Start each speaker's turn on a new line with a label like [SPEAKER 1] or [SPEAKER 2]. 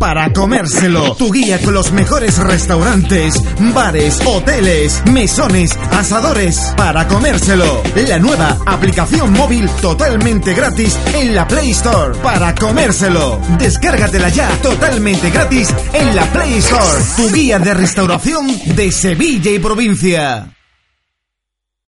[SPEAKER 1] para comérselo. Tu guía con los mejores restaurantes, bares, hoteles, mesones, asadores para comérselo. La nueva aplicación móvil totalmente gratis en la Play Store para comérselo. Descárgatela ya totalmente gratis en la Play Store. Tu guía de restauración de Sevilla y provincia.